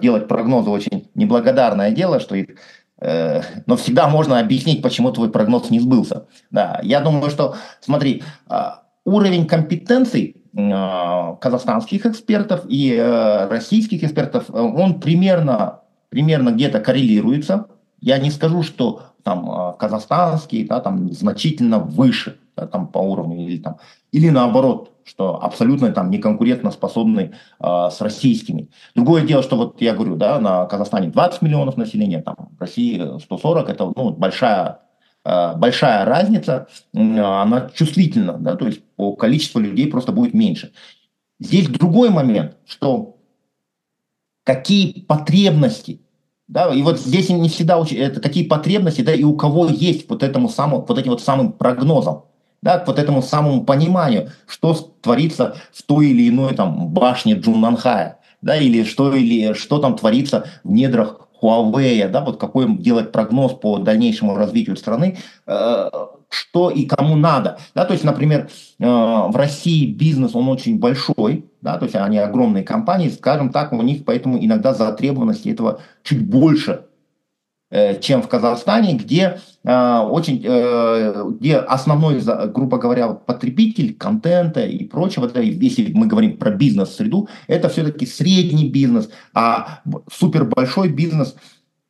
делать прогнозы очень неблагодарное дело, что их э, но всегда можно объяснить, почему твой прогноз не сбылся. Да, я думаю, что, смотри, уровень компетенций казахстанских экспертов и э, российских экспертов, он примерно, примерно где-то коррелируется. Я не скажу, что там казахстанские, да, там значительно выше, да, там по уровню или там, или наоборот, что абсолютно там неконкурентно способны э, с российскими. Другое дело, что вот я говорю, да, на Казахстане 20 миллионов населения, там в России 140, это ну, большая э, большая разница, она чувствительна, да, то есть по количеству людей просто будет меньше. Здесь другой момент, что какие потребности да, и вот здесь не всегда это какие потребности, да, и у кого есть вот этому самому, вот этим вот самым прогнозом, да, к вот этому самому пониманию, что творится в той или иной там башне Джуннанхая, да, или что, или что там творится в недрах Huawei, да, вот какой делать прогноз по дальнейшему развитию страны, э, что и кому надо. Да, то есть, например, э, в России бизнес, он очень большой, да, то есть они огромные компании, скажем так, у них поэтому иногда затребованности этого чуть больше, э, чем в Казахстане, где очень, э, где основной, грубо говоря, потребитель контента и прочего, да, если мы говорим про бизнес-среду, это все-таки средний бизнес, а супер большой бизнес,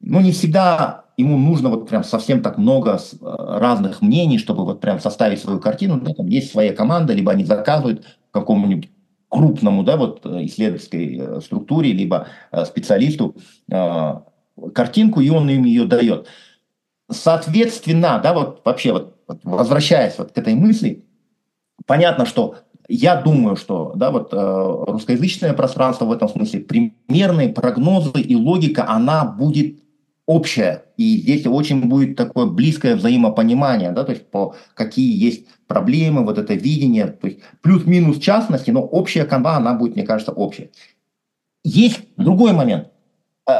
ну, не всегда ему нужно вот прям совсем так много разных мнений, чтобы вот прям составить свою картину. Да, там есть своя команда, либо они заказывают какому-нибудь крупному да, вот, э, исследовательской э, структуре, либо э, специалисту картинку, и он им ее дает. Соответственно, да, вот вообще вот, вот возвращаясь вот к этой мысли, понятно, что я думаю, что да, вот, э, русскоязычное пространство в этом смысле, примерные прогнозы и логика, она будет общая. И здесь очень будет такое близкое взаимопонимание, да, то есть по какие есть проблемы, вот это видение, то есть плюс-минус частности, но общая канва, она будет, мне кажется, общая. Есть другой момент,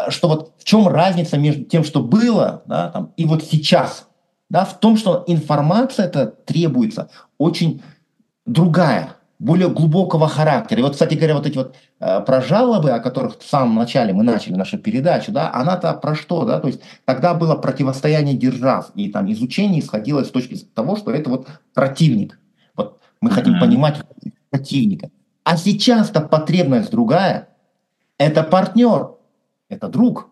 что вот в чем разница между тем, что было, да, там, и вот сейчас, да, в том, что информация это требуется очень другая более глубокого характера. И вот, кстати говоря, вот эти вот э, про жалобы, о которых в самом начале мы начали нашу передачу, да, она-то про что, да, то есть тогда было противостояние держав, и там изучение исходило с точки того, что это вот противник. Вот мы хотим mm-hmm. понимать противника. А сейчас-то потребность другая. Это партнер, это друг.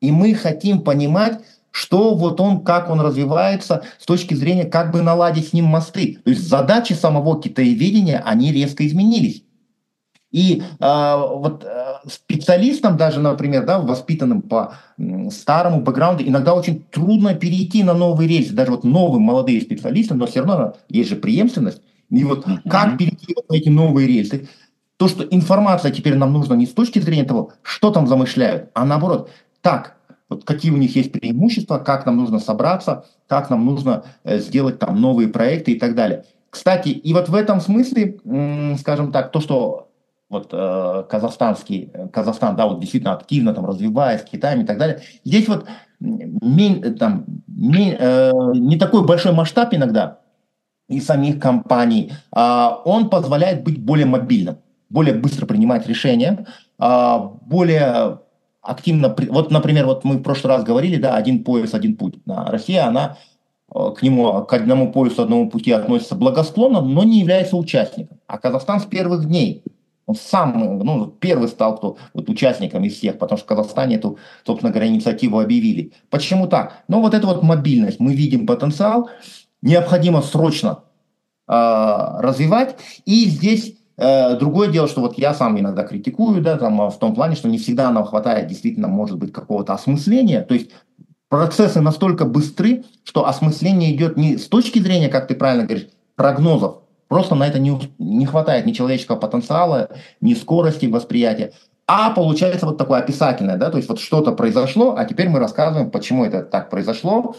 И мы хотим понимать, что вот он, как он развивается с точки зрения, как бы наладить с ним мосты. То есть задачи самого китаеведения, они резко изменились. И э, вот э, специалистам даже, например, да, воспитанным по э, старому бэкграунду, иногда очень трудно перейти на новые рельсы. Даже вот новым молодые специалисты, но все равно есть же преемственность. И вот mm-hmm. как перейти вот на эти новые рельсы? То, что информация теперь нам нужна не с точки зрения того, что там замышляют, а наоборот, так, вот какие у них есть преимущества, как нам нужно собраться, как нам нужно э, сделать там новые проекты и так далее. Кстати, и вот в этом смысле, скажем так, то, что вот э, казахстанский, э, Казахстан, да, вот действительно активно там развиваясь, Китаем и так далее, здесь вот мень, там, э, не такой большой масштаб иногда и самих компаний, э, он позволяет быть более мобильным, более быстро принимать решения, э, более активно, вот, например, вот мы в прошлый раз говорили, да, один пояс, один путь. Россия, она э, к нему, к одному поясу, одному пути относится благосклонно, но не является участником. А Казахстан с первых дней, он сам, ну, первый стал кто, вот, участником из всех, потому что в Казахстане эту, собственно говоря, инициативу объявили. Почему так? Ну, вот эта вот мобильность, мы видим потенциал, необходимо срочно э, развивать, и здесь другое дело, что вот я сам иногда критикую, да, там, в том плане, что не всегда нам хватает действительно, может быть, какого-то осмысления. То есть процессы настолько быстры, что осмысление идет не с точки зрения, как ты правильно говоришь, прогнозов. Просто на это не, не хватает ни человеческого потенциала, ни скорости восприятия. А получается вот такое описательное, да, то есть вот что-то произошло, а теперь мы рассказываем, почему это так произошло,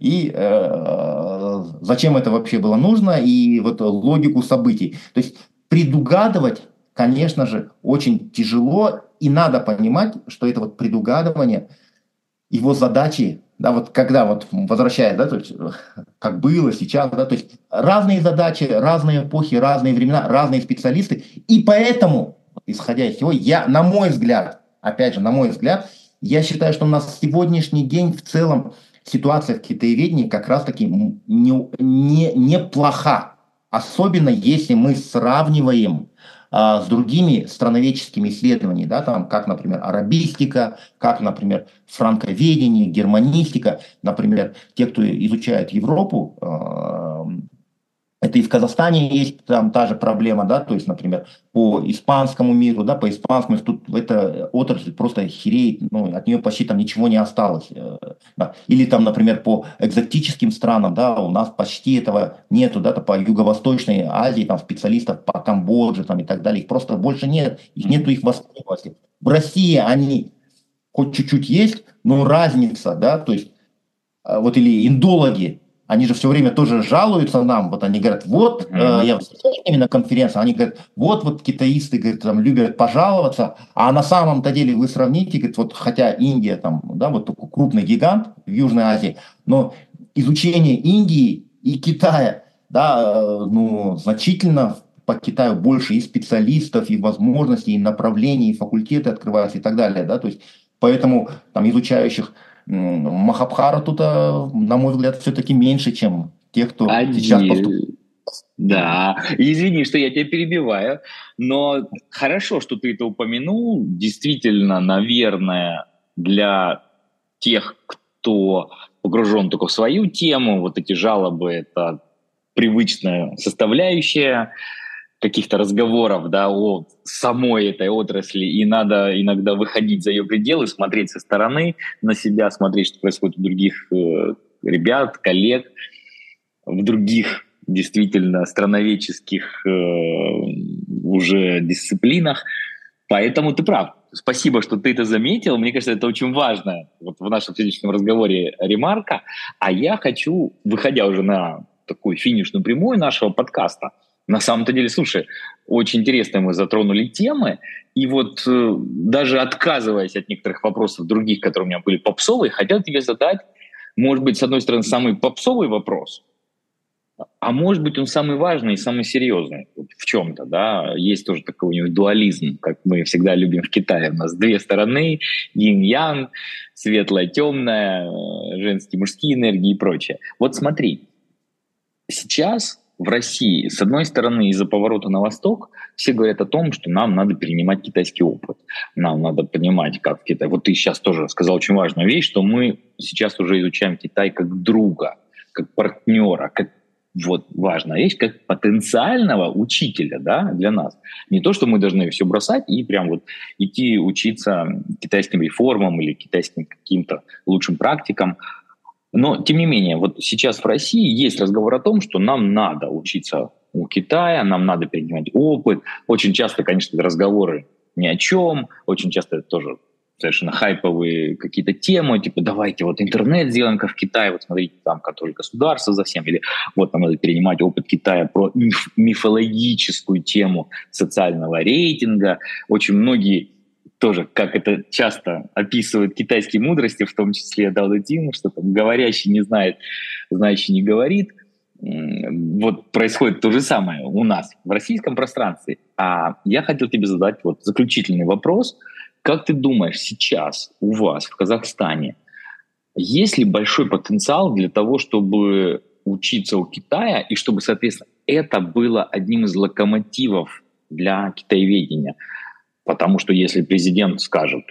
и э, зачем это вообще было нужно, и вот логику событий. То есть предугадывать, конечно же, очень тяжело, и надо понимать, что это вот предугадывание, его задачи, да, вот когда вот возвращаясь, да, то есть как было сейчас, да, то есть разные задачи, разные эпохи, разные времена, разные специалисты, и поэтому, исходя из всего, я, на мой взгляд, опять же, на мой взгляд, я считаю, что у нас сегодняшний день в целом ситуация в китаеведении как раз-таки не, не, неплоха. Особенно если мы сравниваем а, с другими страноведческими исследованиями, да, там, как, например, арабистика, как, например, франковедение, германистика, например, те, кто изучает Европу, а, это и в Казахстане есть там та же проблема, да, то есть, например, по испанскому миру, да, по испанскому, тут эта отрасль просто хереет, ну, от нее почти там ничего не осталось. Э, да. Или там, например, по экзотическим странам, да, у нас почти этого нету, да, по Юго-Восточной Азии, там, специалистов по Камбодже, там, и так далее, их просто больше нет, их нету их востребованности. В России они хоть чуть-чуть есть, но разница, да, то есть, э, вот или индологи, они же все время тоже жалуются нам, вот они говорят, вот, mm-hmm. э, я встречаюсь на конференции, они говорят, вот, вот китаисты, говорят, там, любят пожаловаться, а на самом-то деле вы сравните, говорит, вот, хотя Индия там, да, вот такой крупный гигант в Южной Азии, но изучение Индии и Китая, да, э, ну, значительно по Китаю больше и специалистов, и возможностей, и направлений, и факультеты открываются и так далее, да, то есть, поэтому там изучающих Махабхара тут, на мой взгляд, все-таки меньше, чем те, кто Один. сейчас поступает. Да, извини, что я тебя перебиваю, но хорошо, что ты это упомянул. Действительно, наверное, для тех, кто погружен только в свою тему, вот эти жалобы – это привычная составляющая каких-то разговоров да, о самой этой отрасли, и надо иногда выходить за ее пределы, смотреть со стороны на себя, смотреть, что происходит у других э, ребят, коллег, в других действительно страноведческих э, уже дисциплинах. Поэтому ты прав. Спасибо, что ты это заметил. Мне кажется, это очень важно вот в нашем сегодняшнем разговоре ремарка. А я хочу, выходя уже на такую финишную прямую нашего подкаста, на самом-то деле, слушай, очень интересно мы затронули темы, и вот э, даже отказываясь от некоторых вопросов других, которые у меня были попсовые, хотел тебе задать, может быть, с одной стороны, самый попсовый вопрос, а может быть, он самый важный и самый серьезный вот в чем-то, да, есть тоже такой у него дуализм, как мы всегда любим в Китае, у нас две стороны, yin-yang, светлая, темная, э, женские, мужские энергии и прочее. Вот смотри, сейчас в России, с одной стороны, из-за поворота на восток, все говорят о том, что нам надо перенимать китайский опыт. Нам надо понимать, как в Китае. Вот ты сейчас тоже сказал очень важную вещь, что мы сейчас уже изучаем Китай как друга, как партнера, как вот важная вещь, как потенциального учителя да, для нас. Не то, что мы должны все бросать и прям вот идти учиться китайским реформам или китайским каким-то лучшим практикам, но, тем не менее, вот сейчас в России есть разговор о том, что нам надо учиться у Китая, нам надо перенимать опыт. Очень часто, конечно, разговоры ни о чем, очень часто это тоже совершенно хайповые какие-то темы, типа давайте вот интернет сделаем как в Китае, вот смотрите, там контроль государства за всем, или вот нам надо перенимать опыт Китая про миф, мифологическую тему социального рейтинга. Очень многие тоже, как это часто описывают китайские мудрости, в том числе Дао Дин, что там говорящий не знает, знающий не говорит. Вот происходит то же самое у нас в российском пространстве. А я хотел тебе задать вот заключительный вопрос. Как ты думаешь, сейчас у вас в Казахстане есть ли большой потенциал для того, чтобы учиться у Китая и чтобы, соответственно, это было одним из локомотивов для китаеведения? Потому что если президент скажет,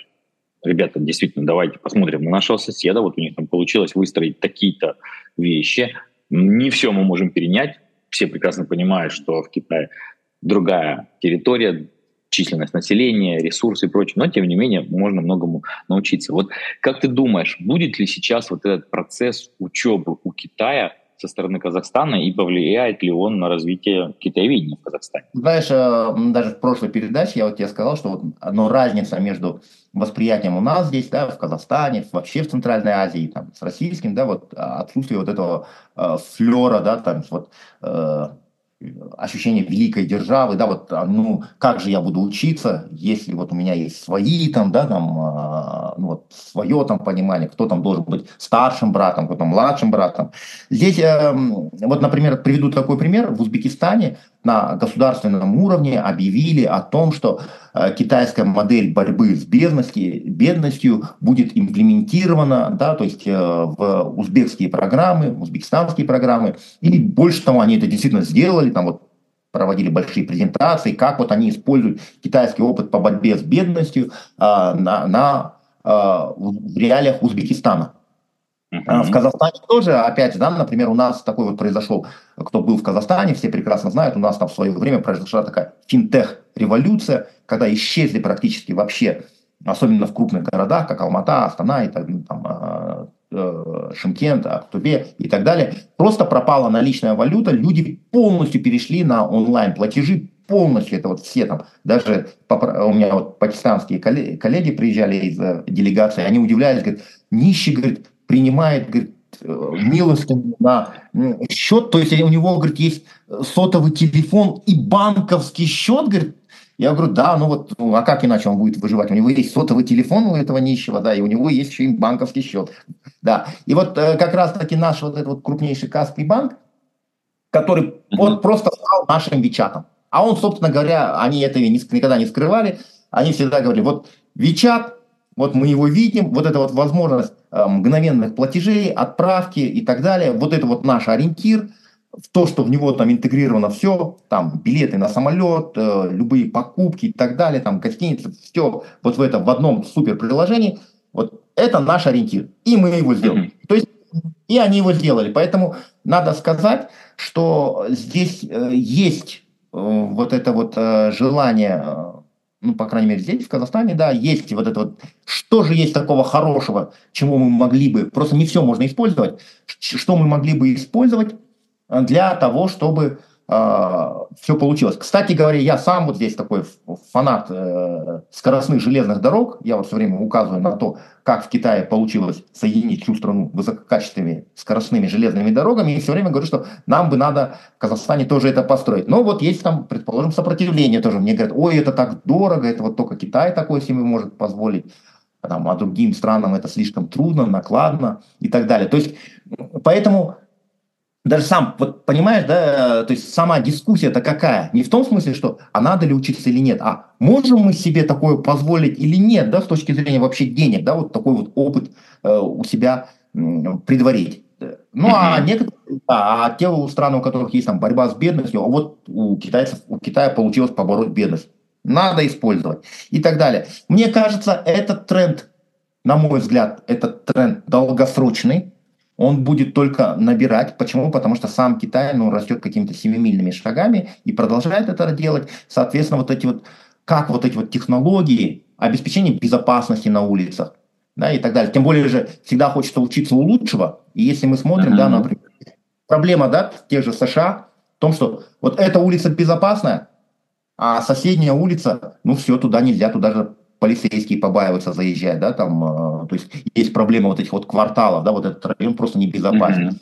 ребята, действительно, давайте посмотрим на нашего соседа, вот у них там получилось выстроить такие-то вещи, не все мы можем перенять, все прекрасно понимают, что в Китае другая территория, численность населения, ресурсы и прочее, но тем не менее можно многому научиться. Вот как ты думаешь, будет ли сейчас вот этот процесс учебы у Китая со стороны Казахстана и повлияет ли он на развитие китаеведения в Казахстане? Знаешь, э, даже в прошлой передаче я вот тебе сказал, что вот ну, разница между восприятием у нас здесь, да, в Казахстане, вообще в Центральной Азии, там, с российским, да, вот а, отсутствие вот этого э, флера, да, там, вот э, ощущение великой державы, да, вот, а, ну, как же я буду учиться, если вот у меня есть свои там, да, там, ну, вот, свое там понимание, кто там должен быть старшим братом, кто там младшим братом. Здесь, э, вот, например, приведу такой пример. В Узбекистане на государственном уровне объявили о том, что э, китайская модель борьбы с бедностью, бедностью будет имплементирована, да, то есть э, в узбекские программы, узбекистанские программы. И больше того, они это действительно сделали, там вот проводили большие презентации, как вот они используют китайский опыт по борьбе с бедностью а, на, на в реалиях Узбекистана. Uh-huh. В Казахстане тоже, опять же, да, например, у нас такой вот произошел, кто был в Казахстане, все прекрасно знают, у нас там в свое время произошла такая финтех-революция, когда исчезли практически вообще, особенно в крупных городах, как Алмата, Астана и так, там, а, Э, Шимкент, Актубе и так далее. Просто пропала наличная валюта, люди полностью перешли на онлайн-платежи, полностью, это вот все там, даже у меня вот пакистанские коллеги, приезжали из э, делегации, они удивлялись, говорят, нищий, говорит, принимает, говорит, э, милостыню на счет, то есть у него, говорит, есть сотовый телефон и банковский счет, говорит, я говорю, да, ну вот, ну, а как иначе он будет выживать? У него есть сотовый телефон у этого нищего, да, и у него есть еще и банковский счет. Да, и вот э, как раз-таки наш вот этот вот крупнейший Каспий банк, который mm-hmm. вот просто стал нашим Вичатом. А он, собственно говоря, они это никогда не скрывали, они всегда говорили, вот Вичат, вот мы его видим, вот эта вот возможность э, мгновенных платежей, отправки и так далее, вот это вот наш ориентир – в то, что в него там интегрировано все, там билеты на самолет, э, любые покупки и так далее, там гостиницы, все вот в этом в одном супер приложении, вот это наш ориентир, и мы его сделали. Mm-hmm. То есть и они его сделали, поэтому надо сказать, что здесь э, есть э, вот это вот э, желание, э, ну по крайней мере здесь в Казахстане, да, есть вот это вот, что же есть такого хорошего, чему мы могли бы, просто не все можно использовать, что мы могли бы использовать для того, чтобы а, все получилось. Кстати говоря, я сам вот здесь такой фанат э, скоростных железных дорог. Я вот все время указываю на то, как в Китае получилось соединить всю страну высококачественными скоростными железными дорогами. И все время говорю, что нам бы надо в Казахстане тоже это построить. Но вот есть там, предположим, сопротивление тоже. Мне говорят, ой, это так дорого, это вот только Китай такой себе может позволить. Там, а другим странам это слишком трудно, накладно и так далее. То есть, поэтому даже сам, вот понимаешь, да, то есть сама дискуссия-то какая? Не в том смысле, что а надо ли учиться или нет, а можем мы себе такое позволить или нет, да, с точки зрения вообще денег, да, вот такой вот опыт э, у себя э, предварить. Ну, а некоторые, да, а те страны, у которых есть там борьба с бедностью, а вот у китайцев, у Китая получилось побороть бедность. Надо использовать и так далее. Мне кажется, этот тренд, на мой взгляд, этот тренд долгосрочный, он будет только набирать. Почему? Потому что сам Китай ну, растет какими-то семимильными шагами и продолжает это делать. Соответственно, вот эти вот, как вот эти вот технологии обеспечения безопасности на улицах, да, и так далее. Тем более же всегда хочется учиться у лучшего. И если мы смотрим, mm-hmm. да, например, проблема, да, тех же США в том, что вот эта улица безопасная, а соседняя улица, ну все, туда нельзя, туда же полицейские побаиваются заезжать, да, там, э, то есть есть проблема вот этих вот кварталов, да, вот этот район просто небезопасен.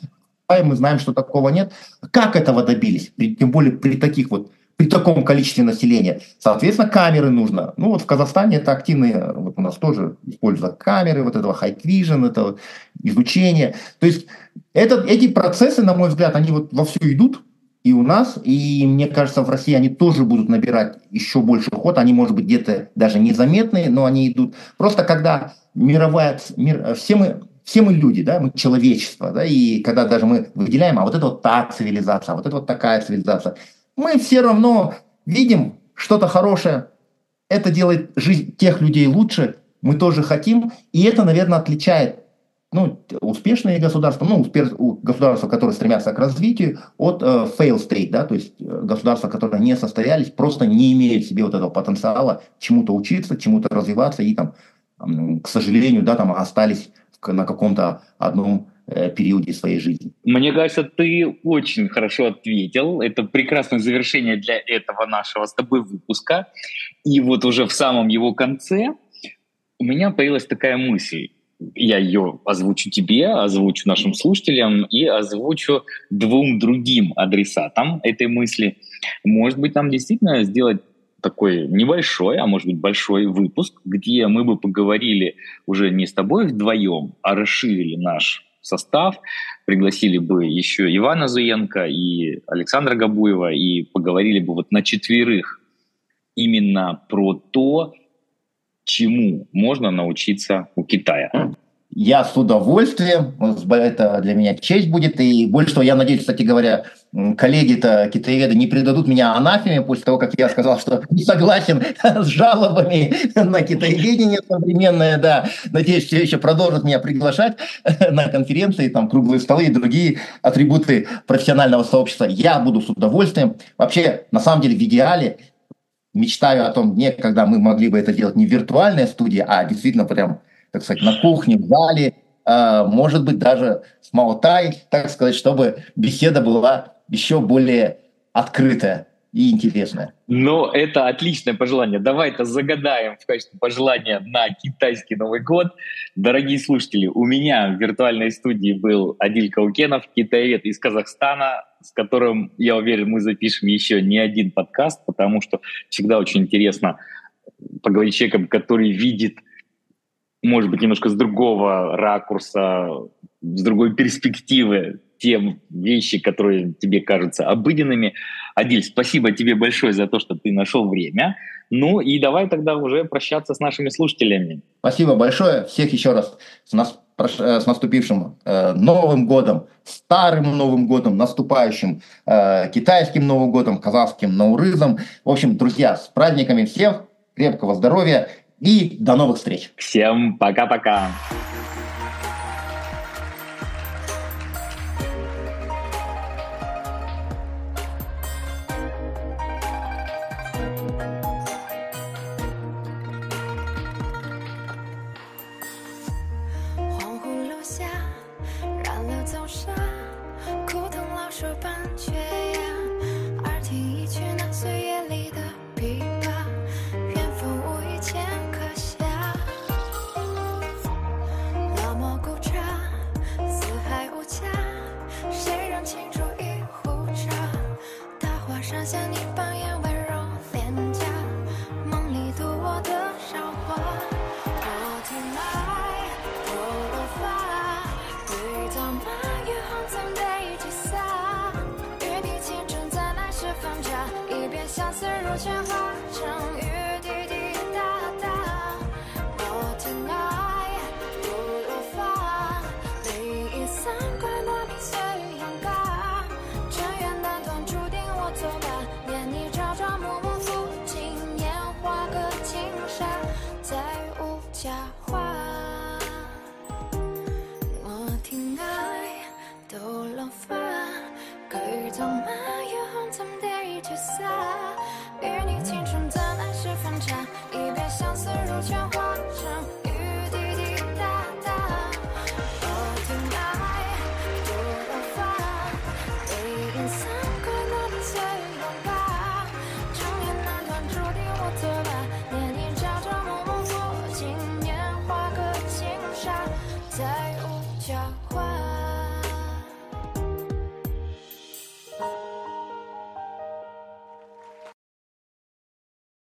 Mm-hmm. Мы знаем, что такого нет. Как этого добились? При, тем более при таких вот при таком количестве населения. Соответственно, камеры нужно. Ну вот в Казахстане это активные, вот у нас тоже используют камеры, вот этого high vision, это изучение. То есть это, эти процессы, на мой взгляд, они вот во все идут, и у нас, и мне кажется, в России они тоже будут набирать еще больше ход. Они, может быть, где-то даже незаметные, но они идут. Просто когда мировая, мир, все мы, все мы люди, да, мы человечество, да, и когда даже мы выделяем, а вот это вот та цивилизация, а вот это вот такая цивилизация, мы все равно видим что-то хорошее, это делает жизнь тех людей лучше, мы тоже хотим, и это, наверное, отличает ну, успешные государства, ну, государства, которые стремятся к развитию, от э, fail state, да, то есть э, государства, которые не состоялись, просто не имеют в себе вот этого потенциала чему-то учиться, чему-то развиваться и там, к сожалению, да, там остались на каком-то одном э, периоде своей жизни. Мне кажется, ты очень хорошо ответил. Это прекрасное завершение для этого нашего с тобой выпуска. И вот уже в самом его конце у меня появилась такая мысль я ее озвучу тебе, озвучу нашим слушателям и озвучу двум другим адресатам этой мысли. Может быть, нам действительно сделать такой небольшой, а может быть большой выпуск, где мы бы поговорили уже не с тобой вдвоем, а расширили наш состав, пригласили бы еще Ивана Зуенко и Александра Габуева и поговорили бы вот на четверых именно про то, чему можно научиться у Китая. Я с удовольствием, это для меня честь будет. И больше того, я надеюсь, кстати говоря, коллеги-то, китаеведы, не предадут меня анафеме после того, как я сказал, что не согласен с жалобами на китаеведение современное. Да. Надеюсь, все еще продолжат меня приглашать на конференции, там, круглые столы и другие атрибуты профессионального сообщества. Я буду с удовольствием. Вообще, на самом деле, в идеале мечтаю о том дне, когда мы могли бы это делать не в виртуальной студии, а действительно прям так сказать, на кухне, в зале, а, может быть, даже с Маутай, так сказать, чтобы беседа была еще более открытая и интересная. Ну, это отличное пожелание. Давай это загадаем в качестве пожелания на китайский Новый год. Дорогие слушатели, у меня в виртуальной студии был Адиль Каукенов, китаевед из Казахстана, с которым, я уверен, мы запишем еще не один подкаст, потому что всегда очень интересно поговорить с человеком, который видит может быть, немножко с другого ракурса, с другой перспективы те вещи, которые тебе кажутся обыденными. Адиль, спасибо тебе большое за то, что ты нашел время. Ну и давай тогда уже прощаться с нашими слушателями. Спасибо большое. Всех еще раз с, нас, э, с наступившим э, Новым годом, старым Новым годом, наступающим э, китайским Новым годом, казахским Наурызом. В общем, друзья, с праздниками всех, крепкого здоровья и до новых встреч. Всем пока-пока.